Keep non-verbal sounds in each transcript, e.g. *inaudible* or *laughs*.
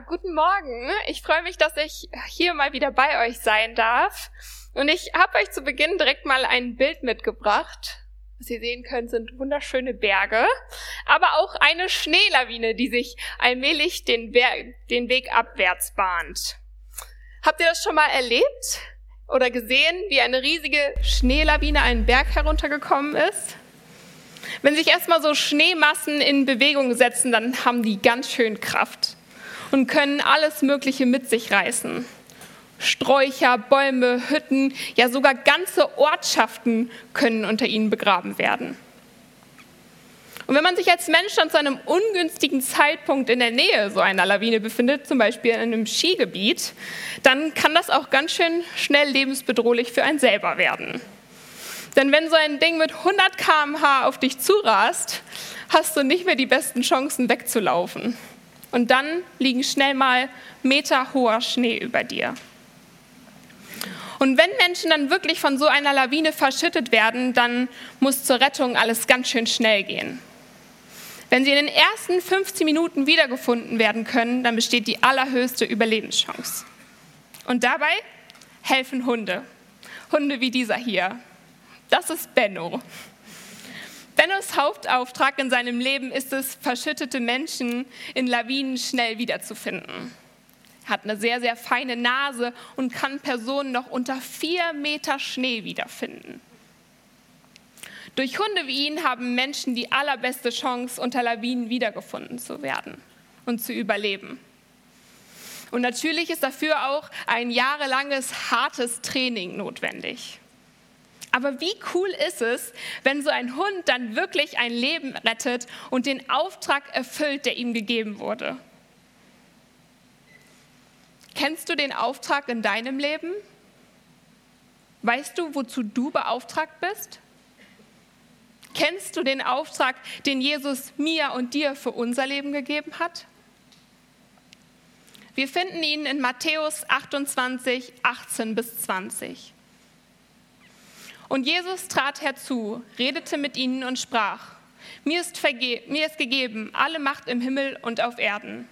Guten Morgen. Ich freue mich, dass ich hier mal wieder bei euch sein darf. Und ich habe euch zu Beginn direkt mal ein Bild mitgebracht. Was ihr sehen könnt, sind wunderschöne Berge, aber auch eine Schneelawine, die sich allmählich den, We den Weg abwärts bahnt. Habt ihr das schon mal erlebt oder gesehen, wie eine riesige Schneelawine einen Berg heruntergekommen ist? Wenn sich erstmal so Schneemassen in Bewegung setzen, dann haben die ganz schön Kraft und können alles Mögliche mit sich reißen. Sträucher, Bäume, Hütten, ja sogar ganze Ortschaften können unter ihnen begraben werden. Und wenn man sich als Mensch dann zu einem ungünstigen Zeitpunkt in der Nähe so einer Lawine befindet, zum Beispiel in einem Skigebiet, dann kann das auch ganz schön schnell lebensbedrohlich für einen selber werden. Denn wenn so ein Ding mit 100 km/h auf dich zurast, hast du nicht mehr die besten Chancen wegzulaufen. Und dann liegen schnell mal meterhoher Schnee über dir. Und wenn Menschen dann wirklich von so einer Lawine verschüttet werden, dann muss zur Rettung alles ganz schön schnell gehen. Wenn sie in den ersten 15 Minuten wiedergefunden werden können, dann besteht die allerhöchste Überlebenschance. Und dabei helfen Hunde. Hunde wie dieser hier. Das ist Benno. Bennos Hauptauftrag in seinem Leben ist es, verschüttete Menschen in Lawinen schnell wiederzufinden. Er hat eine sehr, sehr feine Nase und kann Personen noch unter vier Meter Schnee wiederfinden. Durch Hunde wie ihn haben Menschen die allerbeste Chance, unter Lawinen wiedergefunden zu werden und zu überleben. Und natürlich ist dafür auch ein jahrelanges hartes Training notwendig. Aber wie cool ist es, wenn so ein Hund dann wirklich ein Leben rettet und den Auftrag erfüllt, der ihm gegeben wurde? Kennst du den Auftrag in deinem Leben? Weißt du, wozu du beauftragt bist? Kennst du den Auftrag, den Jesus mir und dir für unser Leben gegeben hat? Wir finden ihn in Matthäus 28, 18 bis 20. Und Jesus trat herzu, redete mit ihnen und sprach, mir ist, mir ist gegeben alle Macht im Himmel und auf Erden.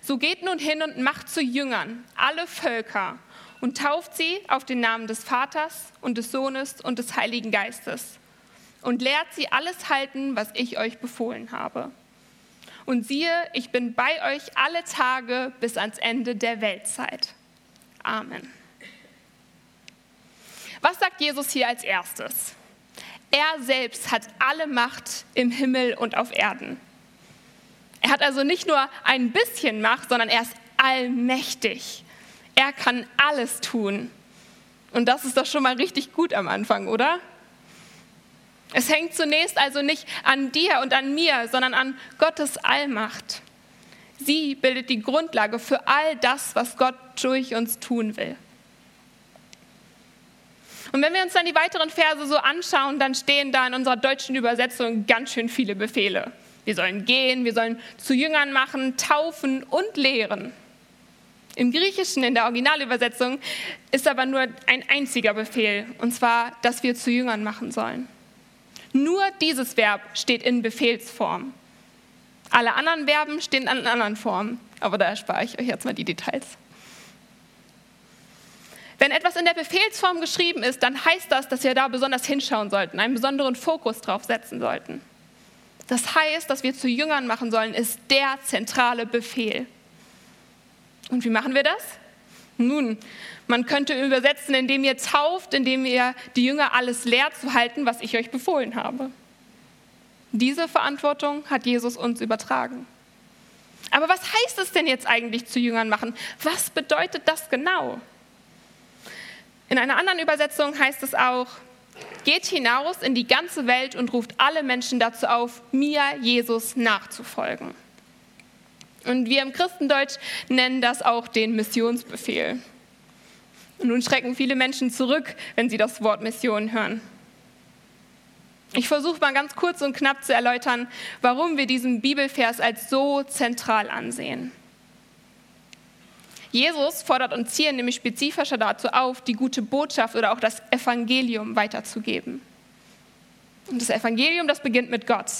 So geht nun hin und macht zu Jüngern alle Völker und tauft sie auf den Namen des Vaters und des Sohnes und des Heiligen Geistes und lehrt sie alles halten, was ich euch befohlen habe. Und siehe, ich bin bei euch alle Tage bis ans Ende der Weltzeit. Amen. Was sagt Jesus hier als erstes? Er selbst hat alle Macht im Himmel und auf Erden. Er hat also nicht nur ein bisschen Macht, sondern er ist allmächtig. Er kann alles tun. Und das ist doch schon mal richtig gut am Anfang, oder? Es hängt zunächst also nicht an dir und an mir, sondern an Gottes Allmacht. Sie bildet die Grundlage für all das, was Gott durch uns tun will. Und wenn wir uns dann die weiteren Verse so anschauen, dann stehen da in unserer deutschen Übersetzung ganz schön viele Befehle. Wir sollen gehen, wir sollen zu Jüngern machen, taufen und lehren. Im Griechischen, in der Originalübersetzung, ist aber nur ein einziger Befehl, und zwar, dass wir zu Jüngern machen sollen. Nur dieses Verb steht in Befehlsform. Alle anderen Verben stehen in anderen Formen, aber da erspare ich euch jetzt mal die Details. Wenn etwas in der Befehlsform geschrieben ist, dann heißt das, dass wir da besonders hinschauen sollten, einen besonderen Fokus drauf setzen sollten. Das heißt, dass wir zu Jüngern machen sollen, ist der zentrale Befehl. Und wie machen wir das? Nun, man könnte übersetzen, indem ihr tauft, indem ihr die Jünger alles lehrt zu halten, was ich euch befohlen habe. Diese Verantwortung hat Jesus uns übertragen. Aber was heißt es denn jetzt eigentlich zu Jüngern machen? Was bedeutet das genau? In einer anderen Übersetzung heißt es auch, geht hinaus in die ganze Welt und ruft alle Menschen dazu auf, mir, Jesus, nachzufolgen. Und wir im Christendeutsch nennen das auch den Missionsbefehl. Und nun schrecken viele Menschen zurück, wenn sie das Wort Mission hören. Ich versuche mal ganz kurz und knapp zu erläutern, warum wir diesen Bibelvers als so zentral ansehen. Jesus fordert uns hier nämlich spezifischer dazu auf, die gute Botschaft oder auch das Evangelium weiterzugeben. Und das Evangelium, das beginnt mit Gott.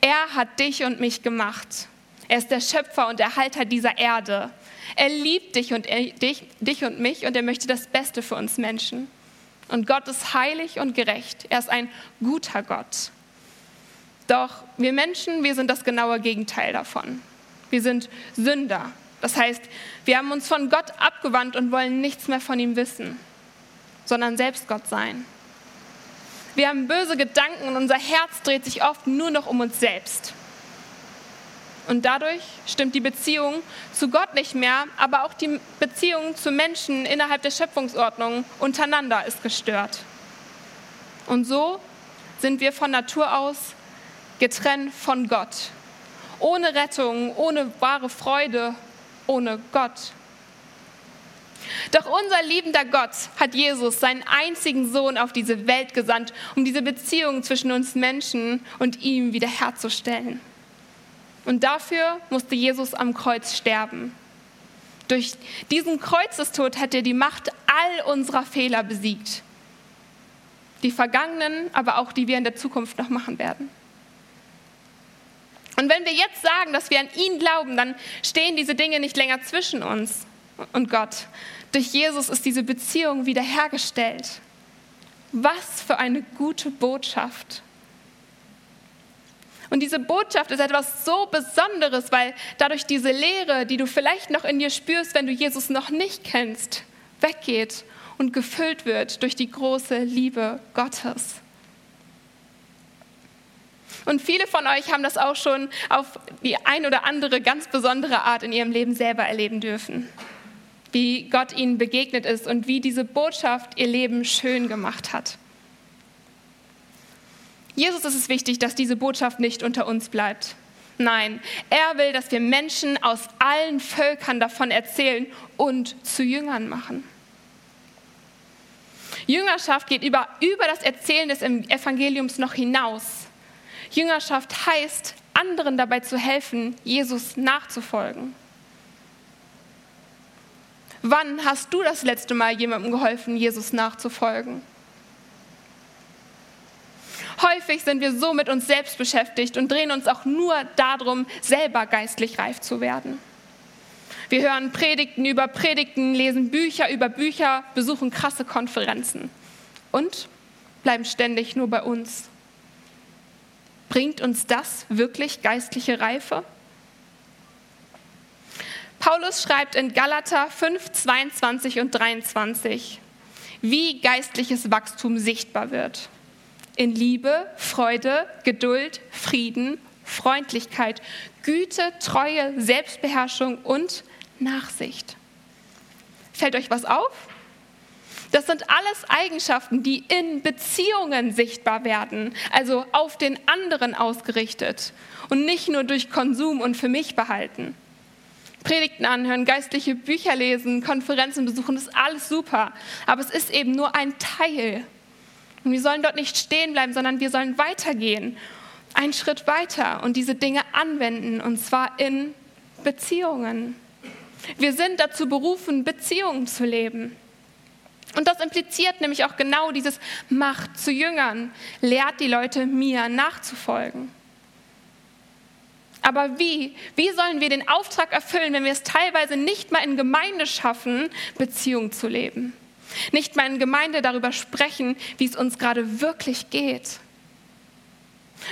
Er hat dich und mich gemacht. Er ist der Schöpfer und Erhalter dieser Erde. Er liebt dich und, er, dich, dich und mich und er möchte das Beste für uns Menschen. Und Gott ist heilig und gerecht. Er ist ein guter Gott. Doch wir Menschen, wir sind das genaue Gegenteil davon. Wir sind Sünder. Das heißt, wir haben uns von Gott abgewandt und wollen nichts mehr von ihm wissen, sondern selbst Gott sein. Wir haben böse Gedanken und unser Herz dreht sich oft nur noch um uns selbst. Und dadurch stimmt die Beziehung zu Gott nicht mehr, aber auch die Beziehung zu Menschen innerhalb der Schöpfungsordnung untereinander ist gestört. Und so sind wir von Natur aus getrennt von Gott. Ohne Rettung, ohne wahre Freude, ohne Gott. Doch unser liebender Gott hat Jesus, seinen einzigen Sohn, auf diese Welt gesandt, um diese Beziehung zwischen uns Menschen und ihm wiederherzustellen. Und dafür musste Jesus am Kreuz sterben. Durch diesen Kreuzestod hat er die Macht all unserer Fehler besiegt. Die vergangenen, aber auch die wir in der Zukunft noch machen werden. Und wenn wir jetzt sagen, dass wir an ihn glauben, dann stehen diese Dinge nicht länger zwischen uns und Gott. Durch Jesus ist diese Beziehung wiederhergestellt. Was für eine gute Botschaft. Und diese Botschaft ist etwas so Besonderes, weil dadurch diese Lehre, die du vielleicht noch in dir spürst, wenn du Jesus noch nicht kennst, weggeht und gefüllt wird durch die große Liebe Gottes. Und viele von euch haben das auch schon auf die ein oder andere ganz besondere Art in ihrem Leben selber erleben dürfen. Wie Gott ihnen begegnet ist und wie diese Botschaft ihr Leben schön gemacht hat. Jesus ist es wichtig, dass diese Botschaft nicht unter uns bleibt. Nein, er will, dass wir Menschen aus allen Völkern davon erzählen und zu Jüngern machen. Jüngerschaft geht über, über das Erzählen des Evangeliums noch hinaus. Jüngerschaft heißt, anderen dabei zu helfen, Jesus nachzufolgen. Wann hast du das letzte Mal jemandem geholfen, Jesus nachzufolgen? Häufig sind wir so mit uns selbst beschäftigt und drehen uns auch nur darum, selber geistlich reif zu werden. Wir hören Predigten über Predigten, lesen Bücher über Bücher, besuchen krasse Konferenzen und bleiben ständig nur bei uns. Bringt uns das wirklich geistliche Reife? Paulus schreibt in Galater 5, 22 und 23, wie geistliches Wachstum sichtbar wird in Liebe, Freude, Geduld, Frieden, Freundlichkeit, Güte, Treue, Selbstbeherrschung und Nachsicht. Fällt euch was auf? Das sind alles Eigenschaften, die in Beziehungen sichtbar werden, also auf den anderen ausgerichtet und nicht nur durch Konsum und für mich behalten. Predigten anhören, geistliche Bücher lesen, Konferenzen besuchen, das ist alles super, aber es ist eben nur ein Teil und wir sollen dort nicht stehen bleiben, sondern wir sollen weitergehen, einen Schritt weiter und diese Dinge anwenden, und zwar in Beziehungen. Wir sind dazu berufen, Beziehungen zu leben. Und das impliziert nämlich auch genau dieses Macht zu Jüngern, lehrt die Leute mir nachzufolgen. Aber wie? Wie sollen wir den Auftrag erfüllen, wenn wir es teilweise nicht mal in Gemeinde schaffen, Beziehungen zu leben? Nicht mal in Gemeinde darüber sprechen, wie es uns gerade wirklich geht.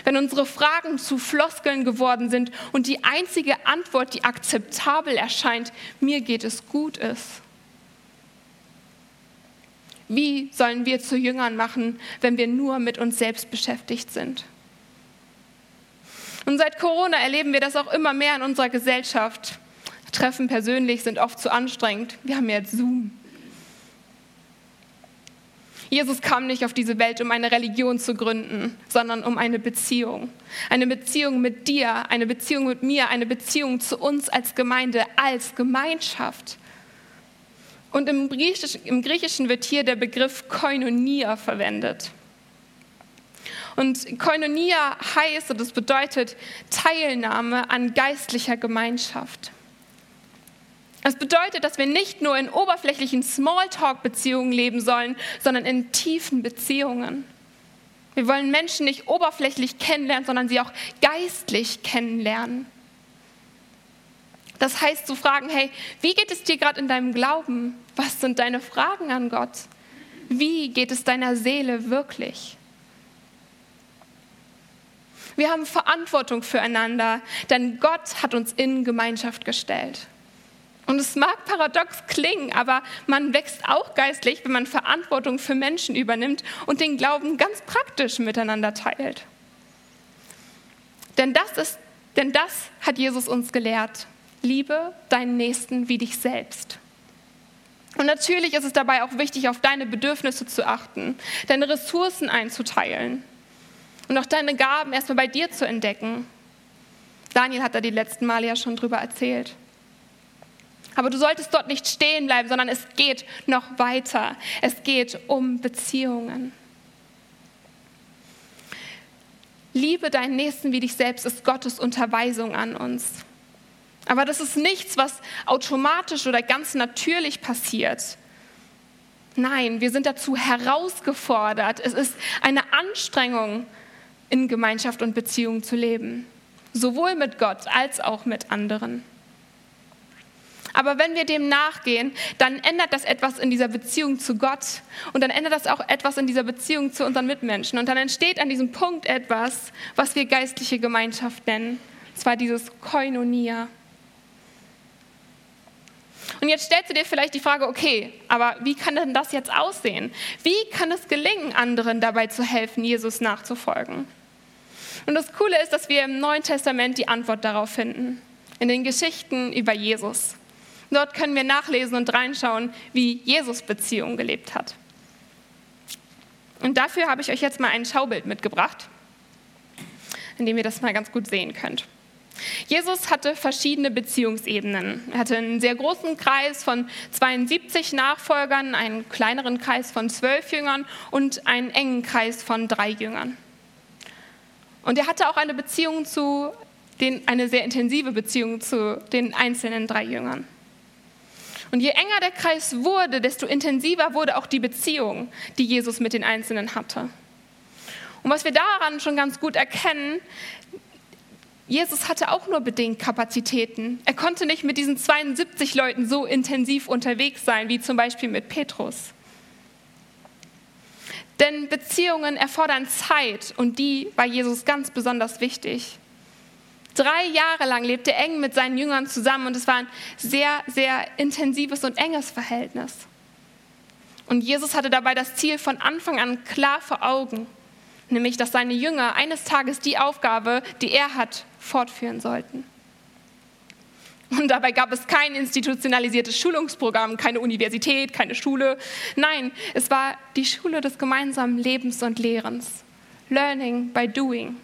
Wenn unsere Fragen zu Floskeln geworden sind und die einzige Antwort, die akzeptabel erscheint, mir geht es gut ist. Wie sollen wir zu Jüngern machen, wenn wir nur mit uns selbst beschäftigt sind? Und seit Corona erleben wir das auch immer mehr in unserer Gesellschaft. Treffen persönlich sind oft zu anstrengend. Wir haben jetzt Zoom. Jesus kam nicht auf diese Welt, um eine Religion zu gründen, sondern um eine Beziehung. Eine Beziehung mit dir, eine Beziehung mit mir, eine Beziehung zu uns als Gemeinde, als Gemeinschaft. Und im Griechischen, im Griechischen wird hier der Begriff Koinonia verwendet. Und Koinonia heißt, und das bedeutet Teilnahme an geistlicher Gemeinschaft. Das bedeutet, dass wir nicht nur in oberflächlichen Smalltalk-Beziehungen leben sollen, sondern in tiefen Beziehungen. Wir wollen Menschen nicht oberflächlich kennenlernen, sondern sie auch geistlich kennenlernen. Das heißt zu fragen, hey, wie geht es dir gerade in deinem Glauben? Was sind deine Fragen an Gott? Wie geht es deiner Seele wirklich? Wir haben Verantwortung füreinander, denn Gott hat uns in Gemeinschaft gestellt. Und es mag paradox klingen, aber man wächst auch geistlich, wenn man Verantwortung für Menschen übernimmt und den Glauben ganz praktisch miteinander teilt. Denn das, ist, denn das hat Jesus uns gelehrt. Liebe deinen Nächsten wie dich selbst. Und natürlich ist es dabei auch wichtig, auf deine Bedürfnisse zu achten, deine Ressourcen einzuteilen und auch deine Gaben erstmal bei dir zu entdecken. Daniel hat da die letzten Male ja schon drüber erzählt. Aber du solltest dort nicht stehen bleiben, sondern es geht noch weiter. Es geht um Beziehungen. Liebe deinen Nächsten wie dich selbst ist Gottes Unterweisung an uns. Aber das ist nichts, was automatisch oder ganz natürlich passiert. Nein, wir sind dazu herausgefordert. Es ist eine Anstrengung, in Gemeinschaft und Beziehung zu leben. Sowohl mit Gott als auch mit anderen. Aber wenn wir dem nachgehen, dann ändert das etwas in dieser Beziehung zu Gott und dann ändert das auch etwas in dieser Beziehung zu unseren Mitmenschen. Und dann entsteht an diesem Punkt etwas, was wir geistliche Gemeinschaft nennen. Und zwar dieses Koinonia. Und jetzt stellst du dir vielleicht die Frage, okay, aber wie kann denn das jetzt aussehen? Wie kann es gelingen, anderen dabei zu helfen, Jesus nachzufolgen? Und das Coole ist, dass wir im Neuen Testament die Antwort darauf finden, in den Geschichten über Jesus. Dort können wir nachlesen und reinschauen, wie Jesus Beziehungen gelebt hat. Und dafür habe ich euch jetzt mal ein Schaubild mitgebracht, in dem ihr das mal ganz gut sehen könnt. Jesus hatte verschiedene Beziehungsebenen. Er hatte einen sehr großen Kreis von 72 Nachfolgern, einen kleineren Kreis von zwölf Jüngern und einen engen Kreis von drei Jüngern. Und er hatte auch eine Beziehung zu den, eine sehr intensive Beziehung zu den einzelnen drei Jüngern. Und je enger der Kreis wurde, desto intensiver wurde auch die Beziehung, die Jesus mit den Einzelnen hatte. Und was wir daran schon ganz gut erkennen, Jesus hatte auch nur bedingt Kapazitäten. Er konnte nicht mit diesen 72 Leuten so intensiv unterwegs sein, wie zum Beispiel mit Petrus. Denn Beziehungen erfordern Zeit und die war Jesus ganz besonders wichtig. Drei Jahre lang lebte er eng mit seinen Jüngern zusammen und es war ein sehr, sehr intensives und enges Verhältnis. Und Jesus hatte dabei das Ziel von Anfang an klar vor Augen, nämlich dass seine Jünger eines Tages die Aufgabe, die er hat, fortführen sollten. Und dabei gab es kein institutionalisiertes Schulungsprogramm, keine Universität, keine Schule. Nein, es war die Schule des gemeinsamen Lebens und Lehrens. Learning by doing.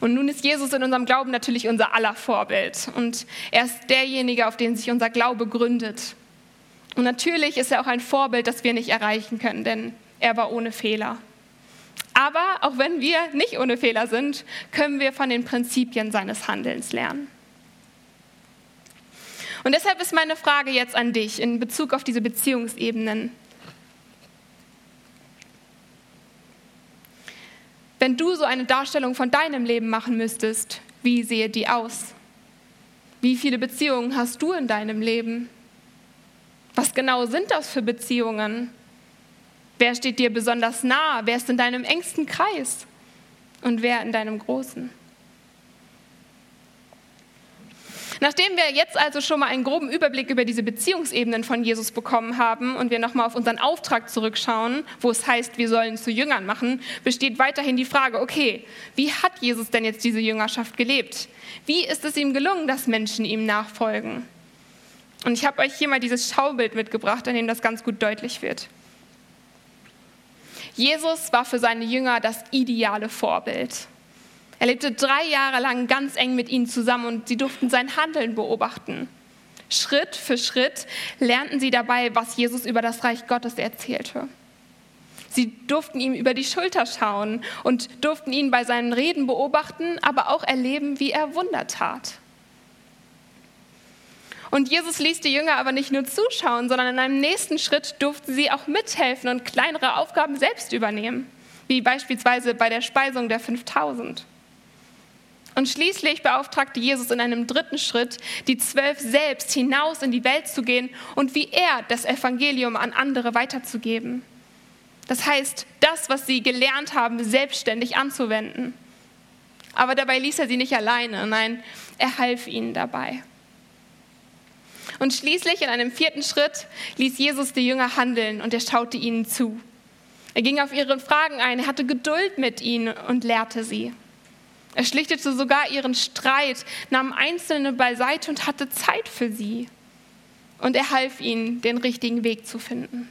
Und nun ist Jesus in unserem Glauben natürlich unser aller Vorbild. Und er ist derjenige, auf den sich unser Glaube gründet. Und natürlich ist er auch ein Vorbild, das wir nicht erreichen können, denn er war ohne Fehler. Aber auch wenn wir nicht ohne Fehler sind, können wir von den Prinzipien seines Handelns lernen. Und deshalb ist meine Frage jetzt an dich in Bezug auf diese Beziehungsebenen. Wenn du so eine Darstellung von deinem Leben machen müsstest, wie sehe die aus? Wie viele Beziehungen hast du in deinem Leben? Was genau sind das für Beziehungen? Wer steht dir besonders nah? Wer ist in deinem engsten Kreis? Und wer in deinem großen? Nachdem wir jetzt also schon mal einen groben Überblick über diese Beziehungsebenen von Jesus bekommen haben und wir nochmal auf unseren Auftrag zurückschauen, wo es heißt, wir sollen zu Jüngern machen, besteht weiterhin die Frage, okay, wie hat Jesus denn jetzt diese Jüngerschaft gelebt? Wie ist es ihm gelungen, dass Menschen ihm nachfolgen? Und ich habe euch hier mal dieses Schaubild mitgebracht, an dem das ganz gut deutlich wird. Jesus war für seine Jünger das ideale Vorbild. Er lebte drei Jahre lang ganz eng mit ihnen zusammen und sie durften sein Handeln beobachten. Schritt für Schritt lernten sie dabei, was Jesus über das Reich Gottes erzählte. Sie durften ihm über die Schulter schauen und durften ihn bei seinen Reden beobachten, aber auch erleben, wie er Wunder tat. Und Jesus ließ die Jünger aber nicht nur zuschauen, sondern in einem nächsten Schritt durften sie auch mithelfen und kleinere Aufgaben selbst übernehmen, wie beispielsweise bei der Speisung der 5000. Und schließlich beauftragte Jesus in einem dritten Schritt die Zwölf selbst hinaus in die Welt zu gehen und wie er das Evangelium an andere weiterzugeben. Das heißt, das, was sie gelernt haben, selbstständig anzuwenden. Aber dabei ließ er sie nicht alleine, nein, er half ihnen dabei. Und schließlich in einem vierten Schritt ließ Jesus die Jünger handeln und er schaute ihnen zu. Er ging auf ihre Fragen ein, er hatte Geduld mit ihnen und lehrte sie. Er schlichtete sogar ihren Streit, nahm Einzelne beiseite und hatte Zeit für sie. Und er half ihnen, den richtigen Weg zu finden.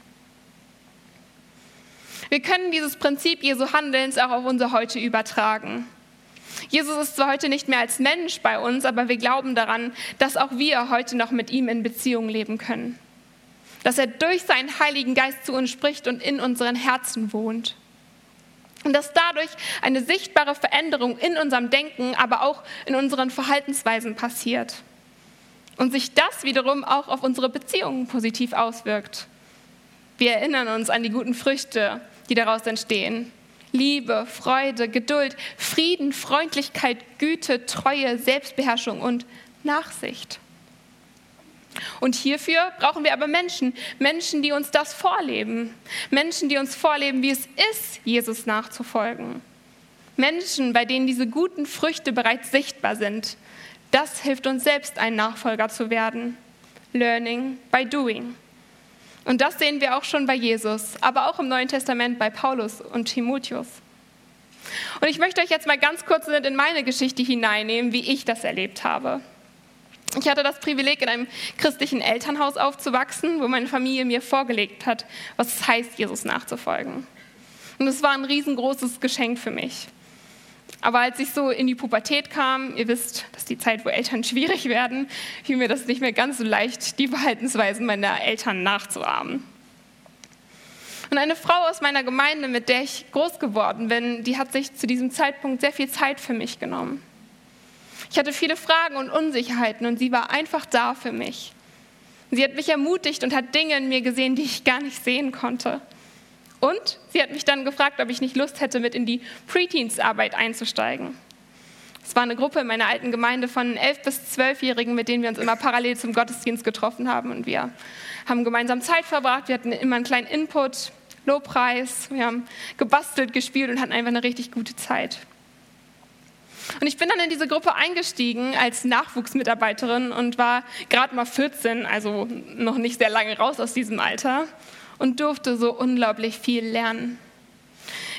Wir können dieses Prinzip Jesu Handelns auch auf unser Heute übertragen. Jesus ist zwar heute nicht mehr als Mensch bei uns, aber wir glauben daran, dass auch wir heute noch mit ihm in Beziehung leben können. Dass er durch seinen Heiligen Geist zu uns spricht und in unseren Herzen wohnt. Und dass dadurch eine sichtbare Veränderung in unserem Denken, aber auch in unseren Verhaltensweisen passiert. Und sich das wiederum auch auf unsere Beziehungen positiv auswirkt. Wir erinnern uns an die guten Früchte, die daraus entstehen. Liebe, Freude, Geduld, Frieden, Freundlichkeit, Güte, Treue, Selbstbeherrschung und Nachsicht. Und hierfür brauchen wir aber Menschen, Menschen, die uns das vorleben, Menschen, die uns vorleben, wie es ist, Jesus nachzufolgen. Menschen, bei denen diese guten Früchte bereits sichtbar sind. Das hilft uns selbst, ein Nachfolger zu werden. Learning by doing. Und das sehen wir auch schon bei Jesus, aber auch im Neuen Testament bei Paulus und Timotheus. Und ich möchte euch jetzt mal ganz kurz in meine Geschichte hineinnehmen, wie ich das erlebt habe. Ich hatte das Privileg, in einem christlichen Elternhaus aufzuwachsen, wo meine Familie mir vorgelegt hat, was es heißt, Jesus nachzufolgen. Und es war ein riesengroßes Geschenk für mich. Aber als ich so in die Pubertät kam, ihr wisst, das ist die Zeit, wo Eltern schwierig werden, fiel mir das nicht mehr ganz so leicht, die Verhaltensweisen meiner Eltern nachzuahmen. Und eine Frau aus meiner Gemeinde, mit der ich groß geworden bin, die hat sich zu diesem Zeitpunkt sehr viel Zeit für mich genommen. Ich hatte viele Fragen und Unsicherheiten und sie war einfach da für mich. Sie hat mich ermutigt und hat Dinge in mir gesehen, die ich gar nicht sehen konnte. Und sie hat mich dann gefragt, ob ich nicht Lust hätte, mit in die Preteens-Arbeit einzusteigen. Es war eine Gruppe in meiner alten Gemeinde von elf bis zwölfjährigen, mit denen wir uns immer parallel zum Gottesdienst getroffen haben. Und wir haben gemeinsam Zeit verbracht. Wir hatten immer einen kleinen Input, Lobpreis. Wir haben gebastelt, gespielt und hatten einfach eine richtig gute Zeit. Und ich bin dann in diese Gruppe eingestiegen als Nachwuchsmitarbeiterin und war gerade mal 14, also noch nicht sehr lange raus aus diesem Alter und durfte so unglaublich viel lernen.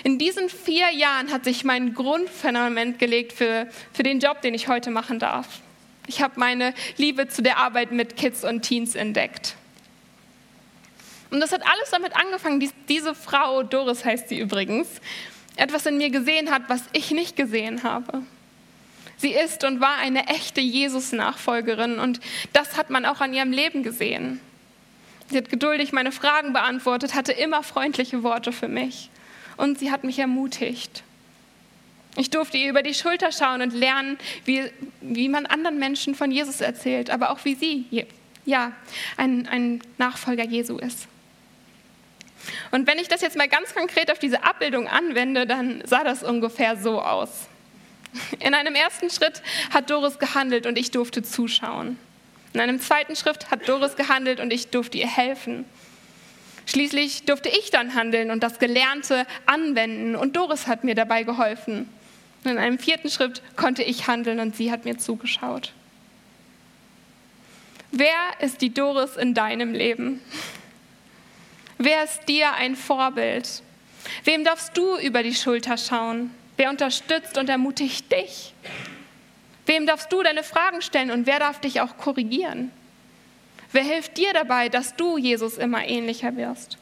In diesen vier Jahren hat sich mein Grundfundament gelegt für, für den Job, den ich heute machen darf. Ich habe meine Liebe zu der Arbeit mit Kids und Teens entdeckt. Und das hat alles damit angefangen, dass diese Frau, Doris heißt sie übrigens, etwas in mir gesehen hat, was ich nicht gesehen habe. Sie ist und war eine echte Jesus-Nachfolgerin und das hat man auch an ihrem Leben gesehen. Sie hat geduldig meine Fragen beantwortet, hatte immer freundliche Worte für mich und sie hat mich ermutigt. Ich durfte ihr über die Schulter schauen und lernen, wie, wie man anderen Menschen von Jesus erzählt, aber auch wie sie, ja, ein, ein Nachfolger Jesu ist. Und wenn ich das jetzt mal ganz konkret auf diese Abbildung anwende, dann sah das ungefähr so aus. In einem ersten Schritt hat Doris gehandelt und ich durfte zuschauen. In einem zweiten Schritt hat Doris gehandelt und ich durfte ihr helfen. Schließlich durfte ich dann handeln und das Gelernte anwenden und Doris hat mir dabei geholfen. Und in einem vierten Schritt konnte ich handeln und sie hat mir zugeschaut. Wer ist die Doris in deinem Leben? Wer ist dir ein Vorbild? Wem darfst du über die Schulter schauen? Wer unterstützt und ermutigt dich? Wem darfst du deine Fragen stellen und wer darf dich auch korrigieren? Wer hilft dir dabei, dass du Jesus immer ähnlicher wirst?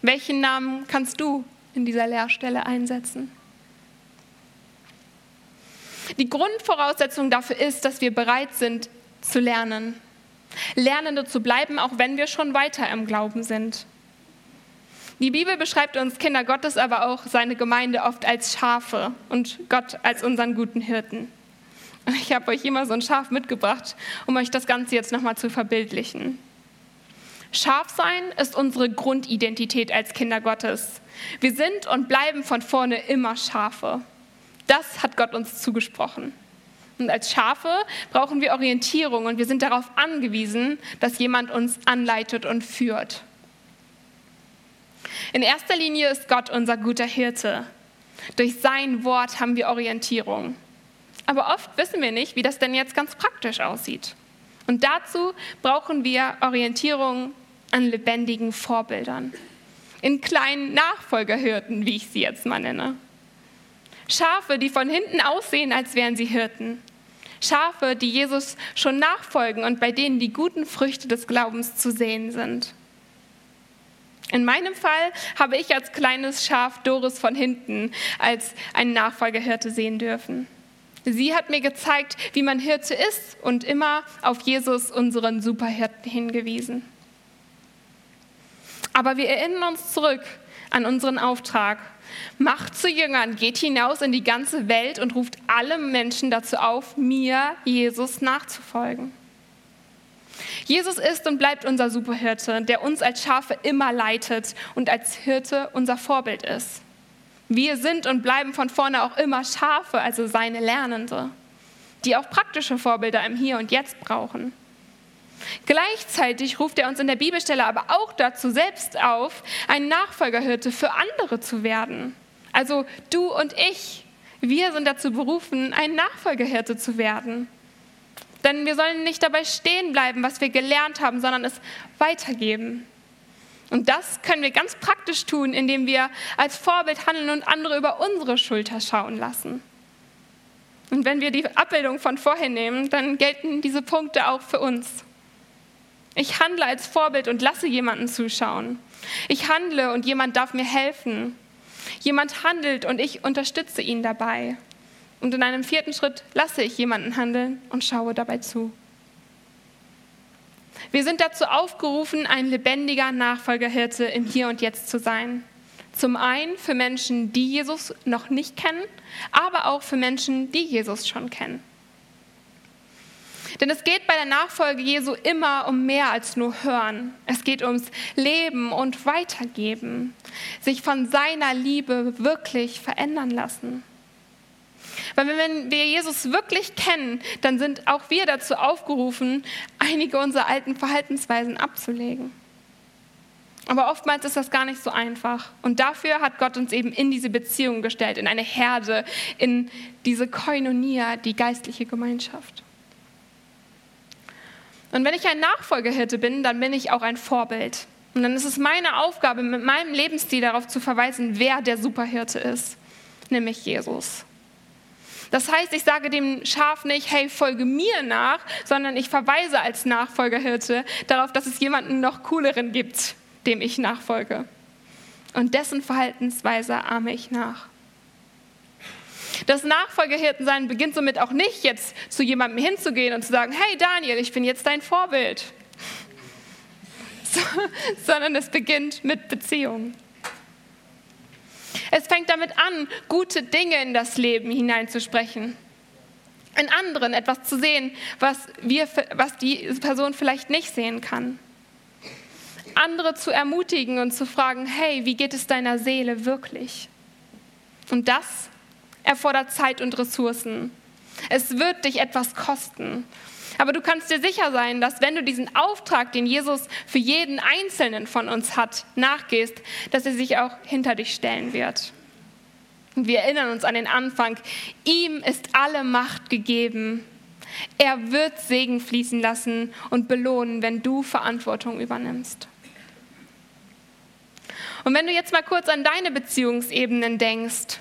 Welchen Namen kannst du in dieser Lehrstelle einsetzen? Die Grundvoraussetzung dafür ist, dass wir bereit sind zu lernen. Lernende zu bleiben, auch wenn wir schon weiter im Glauben sind. Die Bibel beschreibt uns Kinder Gottes, aber auch seine Gemeinde oft als Schafe und Gott als unseren guten Hirten. Ich habe euch immer so ein Schaf mitgebracht, um euch das Ganze jetzt nochmal zu verbildlichen. Schaf sein ist unsere Grundidentität als Kinder Gottes. Wir sind und bleiben von vorne immer Schafe. Das hat Gott uns zugesprochen. Und als Schafe brauchen wir Orientierung und wir sind darauf angewiesen, dass jemand uns anleitet und führt. In erster Linie ist Gott unser guter Hirte. Durch sein Wort haben wir Orientierung. Aber oft wissen wir nicht, wie das denn jetzt ganz praktisch aussieht. Und dazu brauchen wir Orientierung an lebendigen Vorbildern. In kleinen Nachfolgerhirten, wie ich sie jetzt mal nenne. Schafe, die von hinten aussehen, als wären sie Hirten. Schafe, die Jesus schon nachfolgen und bei denen die guten Früchte des Glaubens zu sehen sind. In meinem Fall habe ich als kleines Schaf Doris von hinten als einen Nachfolgerhirte sehen dürfen. Sie hat mir gezeigt, wie man Hirte ist und immer auf Jesus, unseren Superhirten, hingewiesen. Aber wir erinnern uns zurück an unseren Auftrag. Macht zu Jüngern, geht hinaus in die ganze Welt und ruft alle Menschen dazu auf, mir, Jesus, nachzufolgen. Jesus ist und bleibt unser Superhirte, der uns als Schafe immer leitet und als Hirte unser Vorbild ist. Wir sind und bleiben von vorne auch immer Schafe, also seine Lernende, die auch praktische Vorbilder im Hier und Jetzt brauchen. Gleichzeitig ruft er uns in der Bibelstelle aber auch dazu selbst auf, ein Nachfolgerhirte für andere zu werden. Also du und ich, wir sind dazu berufen, ein Nachfolgerhirte zu werden. Denn wir sollen nicht dabei stehen bleiben, was wir gelernt haben, sondern es weitergeben. Und das können wir ganz praktisch tun, indem wir als Vorbild handeln und andere über unsere Schulter schauen lassen. Und wenn wir die Abbildung von vorhin nehmen, dann gelten diese Punkte auch für uns. Ich handle als Vorbild und lasse jemanden zuschauen. Ich handle und jemand darf mir helfen. Jemand handelt und ich unterstütze ihn dabei. Und in einem vierten Schritt lasse ich jemanden handeln und schaue dabei zu. Wir sind dazu aufgerufen, ein lebendiger Nachfolgerhirte im Hier und Jetzt zu sein. Zum einen für Menschen, die Jesus noch nicht kennen, aber auch für Menschen, die Jesus schon kennen. Denn es geht bei der Nachfolge Jesu immer um mehr als nur Hören. Es geht ums Leben und Weitergeben, sich von seiner Liebe wirklich verändern lassen. Weil wenn wir Jesus wirklich kennen, dann sind auch wir dazu aufgerufen, einige unserer alten Verhaltensweisen abzulegen. Aber oftmals ist das gar nicht so einfach. Und dafür hat Gott uns eben in diese Beziehung gestellt, in eine Herde, in diese Koinonia, die geistliche Gemeinschaft. Und wenn ich ein Nachfolgehirte bin, dann bin ich auch ein Vorbild. Und dann ist es meine Aufgabe, mit meinem Lebensstil darauf zu verweisen, wer der Superhirte ist, nämlich Jesus. Das heißt, ich sage dem Schaf nicht, hey, folge mir nach, sondern ich verweise als Nachfolgerhirte darauf, dass es jemanden noch cooleren gibt, dem ich nachfolge. Und dessen Verhaltensweise ahme ich nach. Das Nachfolgerhirtensein beginnt somit auch nicht, jetzt zu jemandem hinzugehen und zu sagen, hey Daniel, ich bin jetzt dein Vorbild, *laughs* so, sondern es beginnt mit Beziehung. Es fängt damit an, gute Dinge in das Leben hineinzusprechen. In anderen etwas zu sehen, was, wir, was die Person vielleicht nicht sehen kann. Andere zu ermutigen und zu fragen, hey, wie geht es deiner Seele wirklich? Und das erfordert Zeit und Ressourcen. Es wird dich etwas kosten. Aber du kannst dir sicher sein, dass wenn du diesen Auftrag, den Jesus für jeden Einzelnen von uns hat, nachgehst, dass er sich auch hinter dich stellen wird. Und wir erinnern uns an den Anfang. Ihm ist alle Macht gegeben. Er wird Segen fließen lassen und belohnen, wenn du Verantwortung übernimmst. Und wenn du jetzt mal kurz an deine Beziehungsebenen denkst,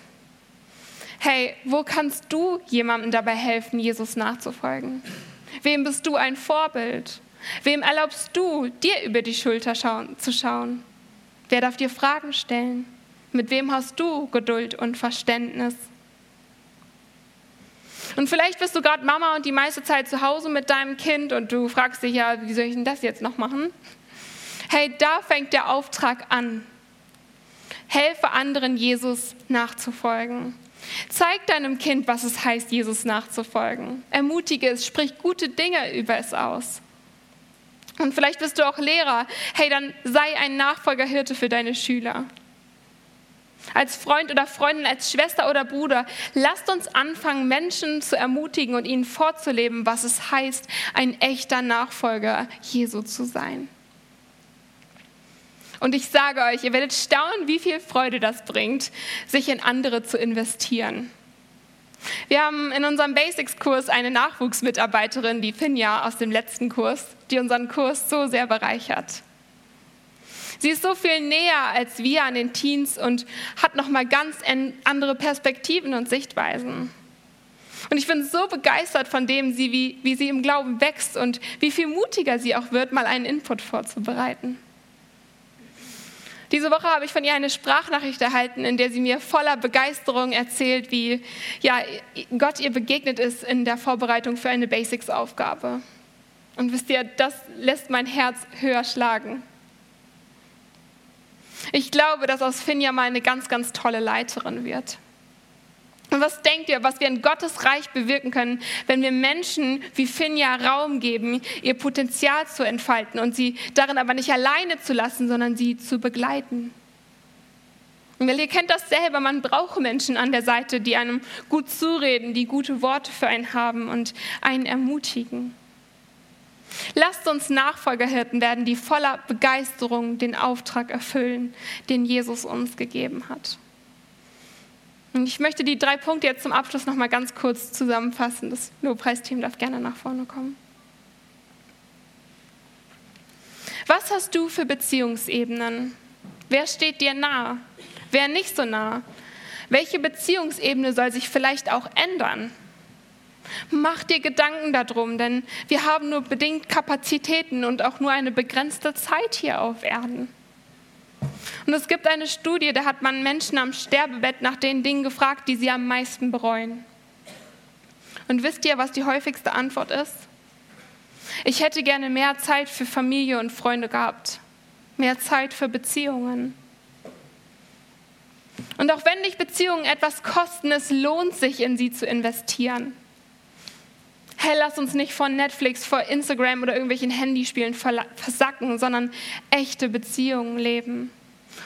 hey, wo kannst du jemandem dabei helfen, Jesus nachzufolgen? Wem bist du ein Vorbild? Wem erlaubst du, dir über die Schulter schauen, zu schauen? Wer darf dir Fragen stellen? Mit wem hast du Geduld und Verständnis? Und vielleicht bist du gerade Mama und die meiste Zeit zu Hause mit deinem Kind und du fragst dich ja, wie soll ich denn das jetzt noch machen? Hey, da fängt der Auftrag an. Helfe anderen, Jesus nachzufolgen. Zeig deinem Kind, was es heißt, Jesus nachzufolgen. Ermutige es, sprich gute Dinge über es aus. Und vielleicht bist du auch Lehrer. Hey, dann sei ein Nachfolgerhirte für deine Schüler. als Freund oder Freundin, als Schwester oder Bruder. Lasst uns anfangen, Menschen zu ermutigen und ihnen vorzuleben, was es heißt, ein echter Nachfolger Jesu zu sein. Und ich sage euch, ihr werdet staunen, wie viel Freude das bringt, sich in andere zu investieren. Wir haben in unserem Basics-Kurs eine Nachwuchsmitarbeiterin, die Finja aus dem letzten Kurs, die unseren Kurs so sehr bereichert. Sie ist so viel näher als wir an den Teens und hat nochmal ganz andere Perspektiven und Sichtweisen. Und ich bin so begeistert von dem, wie, wie sie im Glauben wächst und wie viel mutiger sie auch wird, mal einen Input vorzubereiten. Diese Woche habe ich von ihr eine Sprachnachricht erhalten, in der sie mir voller Begeisterung erzählt, wie ja, Gott ihr begegnet ist in der Vorbereitung für eine Basics-Aufgabe. Und wisst ihr, das lässt mein Herz höher schlagen. Ich glaube, dass aus Finja mal eine ganz, ganz tolle Leiterin wird. Und was denkt ihr, was wir in Gottes Reich bewirken können, wenn wir Menschen wie Finja Raum geben, ihr Potenzial zu entfalten und sie darin aber nicht alleine zu lassen, sondern sie zu begleiten? Und ihr kennt das selber, man braucht Menschen an der Seite, die einem gut zureden, die gute Worte für einen haben und einen ermutigen. Lasst uns Nachfolgerhirten werden, die voller Begeisterung den Auftrag erfüllen, den Jesus uns gegeben hat. Und ich möchte die drei Punkte jetzt zum Abschluss noch mal ganz kurz zusammenfassen. Das Lobpreisteam darf gerne nach vorne kommen. Was hast du für Beziehungsebenen? Wer steht dir nah? Wer nicht so nah? Welche Beziehungsebene soll sich vielleicht auch ändern? Mach dir Gedanken darum, denn wir haben nur bedingt Kapazitäten und auch nur eine begrenzte Zeit hier auf Erden. Und es gibt eine Studie, da hat man Menschen am Sterbebett nach den Dingen gefragt, die sie am meisten bereuen. Und wisst ihr, was die häufigste Antwort ist? Ich hätte gerne mehr Zeit für Familie und Freunde gehabt, mehr Zeit für Beziehungen. Und auch wenn dich Beziehungen etwas kosten, es lohnt sich, in sie zu investieren hey, lass uns nicht vor Netflix, vor Instagram oder irgendwelchen Handyspielen versacken, sondern echte Beziehungen leben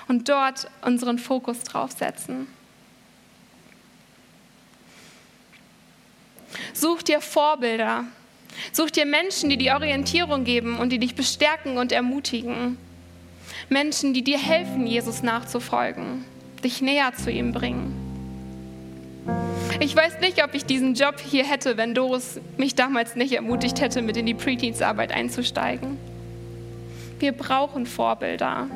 und dort unseren Fokus drauf setzen. Such dir Vorbilder. Such dir Menschen, die dir Orientierung geben und die dich bestärken und ermutigen. Menschen, die dir helfen, Jesus nachzufolgen, dich näher zu ihm bringen. Ich weiß nicht, ob ich diesen Job hier hätte, wenn Doris mich damals nicht ermutigt hätte, mit in die Preteens-Arbeit einzusteigen. Wir brauchen Vorbilder.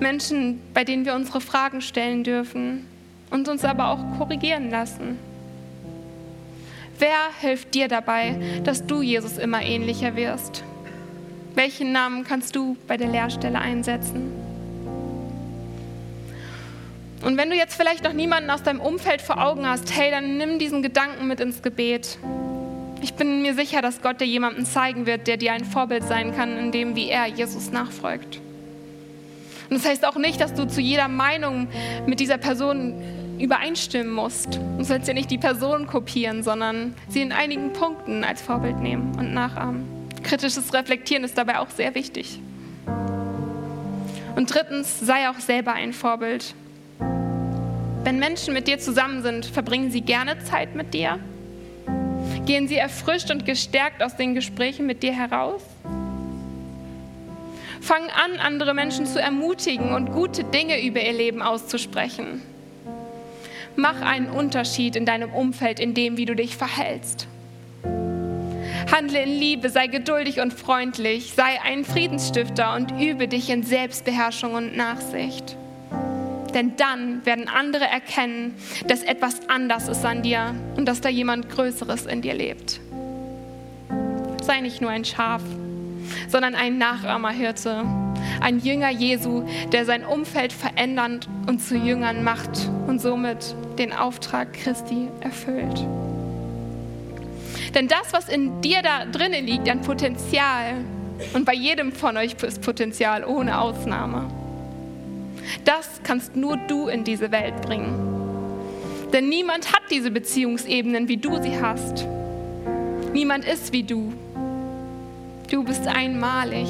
Menschen, bei denen wir unsere Fragen stellen dürfen und uns aber auch korrigieren lassen. Wer hilft dir dabei, dass du Jesus immer ähnlicher wirst? Welchen Namen kannst du bei der Lehrstelle einsetzen? Und wenn du jetzt vielleicht noch niemanden aus deinem Umfeld vor Augen hast, hey, dann nimm diesen Gedanken mit ins Gebet. Ich bin mir sicher, dass Gott dir jemanden zeigen wird, der dir ein Vorbild sein kann, in dem, wie er Jesus nachfolgt. Und das heißt auch nicht, dass du zu jeder Meinung mit dieser Person übereinstimmen musst. Du sollst ja nicht die Person kopieren, sondern sie in einigen Punkten als Vorbild nehmen und nachahmen. Kritisches Reflektieren ist dabei auch sehr wichtig. Und drittens, sei auch selber ein Vorbild. Wenn Menschen mit dir zusammen sind, verbringen sie gerne Zeit mit dir? Gehen sie erfrischt und gestärkt aus den Gesprächen mit dir heraus? Fang an, andere Menschen zu ermutigen und gute Dinge über ihr Leben auszusprechen. Mach einen Unterschied in deinem Umfeld, in dem, wie du dich verhältst. Handle in Liebe, sei geduldig und freundlich, sei ein Friedensstifter und übe dich in Selbstbeherrschung und Nachsicht. Denn dann werden andere erkennen, dass etwas anders ist an dir und dass da jemand Größeres in dir lebt. Sei nicht nur ein Schaf, sondern ein Nachahmerhirte, ein Jünger Jesu, der sein Umfeld verändern und zu Jüngern macht und somit den Auftrag Christi erfüllt. Denn das, was in dir da drinnen liegt an Potenzial, und bei jedem von euch ist Potenzial ohne Ausnahme, das kannst nur du in diese Welt bringen. Denn niemand hat diese Beziehungsebenen, wie du sie hast. Niemand ist wie du. Du bist einmalig.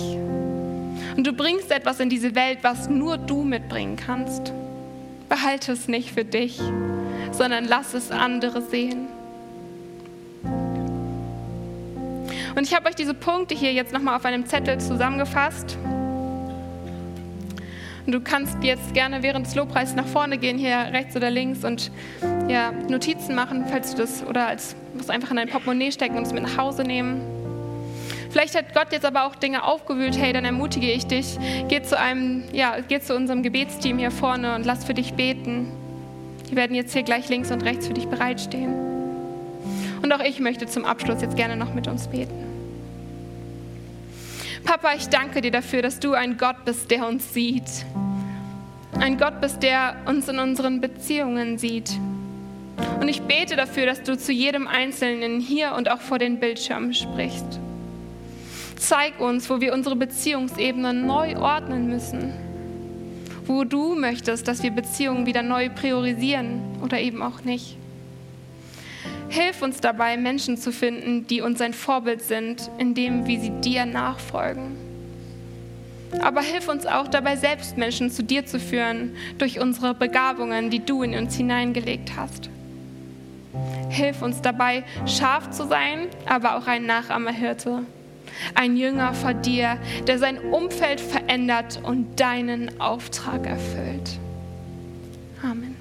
Und du bringst etwas in diese Welt, was nur du mitbringen kannst. behalte es nicht für dich, sondern lass es andere sehen. Und ich habe euch diese Punkte hier jetzt nochmal auf einem Zettel zusammengefasst. Und du kannst jetzt gerne während des Lobpreises nach vorne gehen, hier rechts oder links und ja, Notizen machen, falls du das, oder als musst einfach in dein Portemonnaie stecken und es mit nach Hause nehmen. Vielleicht hat Gott jetzt aber auch Dinge aufgewühlt. Hey, dann ermutige ich dich. Geh zu einem, ja, geh zu unserem Gebetsteam hier vorne und lass für dich beten. Die werden jetzt hier gleich links und rechts für dich bereitstehen. Und auch ich möchte zum Abschluss jetzt gerne noch mit uns beten. Papa, ich danke dir dafür, dass du ein Gott bist, der uns sieht. Ein Gott bist, der uns in unseren Beziehungen sieht. Und ich bete dafür, dass du zu jedem Einzelnen hier und auch vor den Bildschirmen sprichst. Zeig uns, wo wir unsere Beziehungsebenen neu ordnen müssen. Wo du möchtest, dass wir Beziehungen wieder neu priorisieren oder eben auch nicht. Hilf uns dabei, Menschen zu finden, die uns ein Vorbild sind, in dem, wie sie dir nachfolgen. Aber hilf uns auch dabei, selbst Menschen zu dir zu führen durch unsere Begabungen, die du in uns hineingelegt hast. Hilf uns dabei, scharf zu sein, aber auch ein Nachahmerhirte. Ein Jünger vor dir, der sein Umfeld verändert und deinen Auftrag erfüllt. Amen.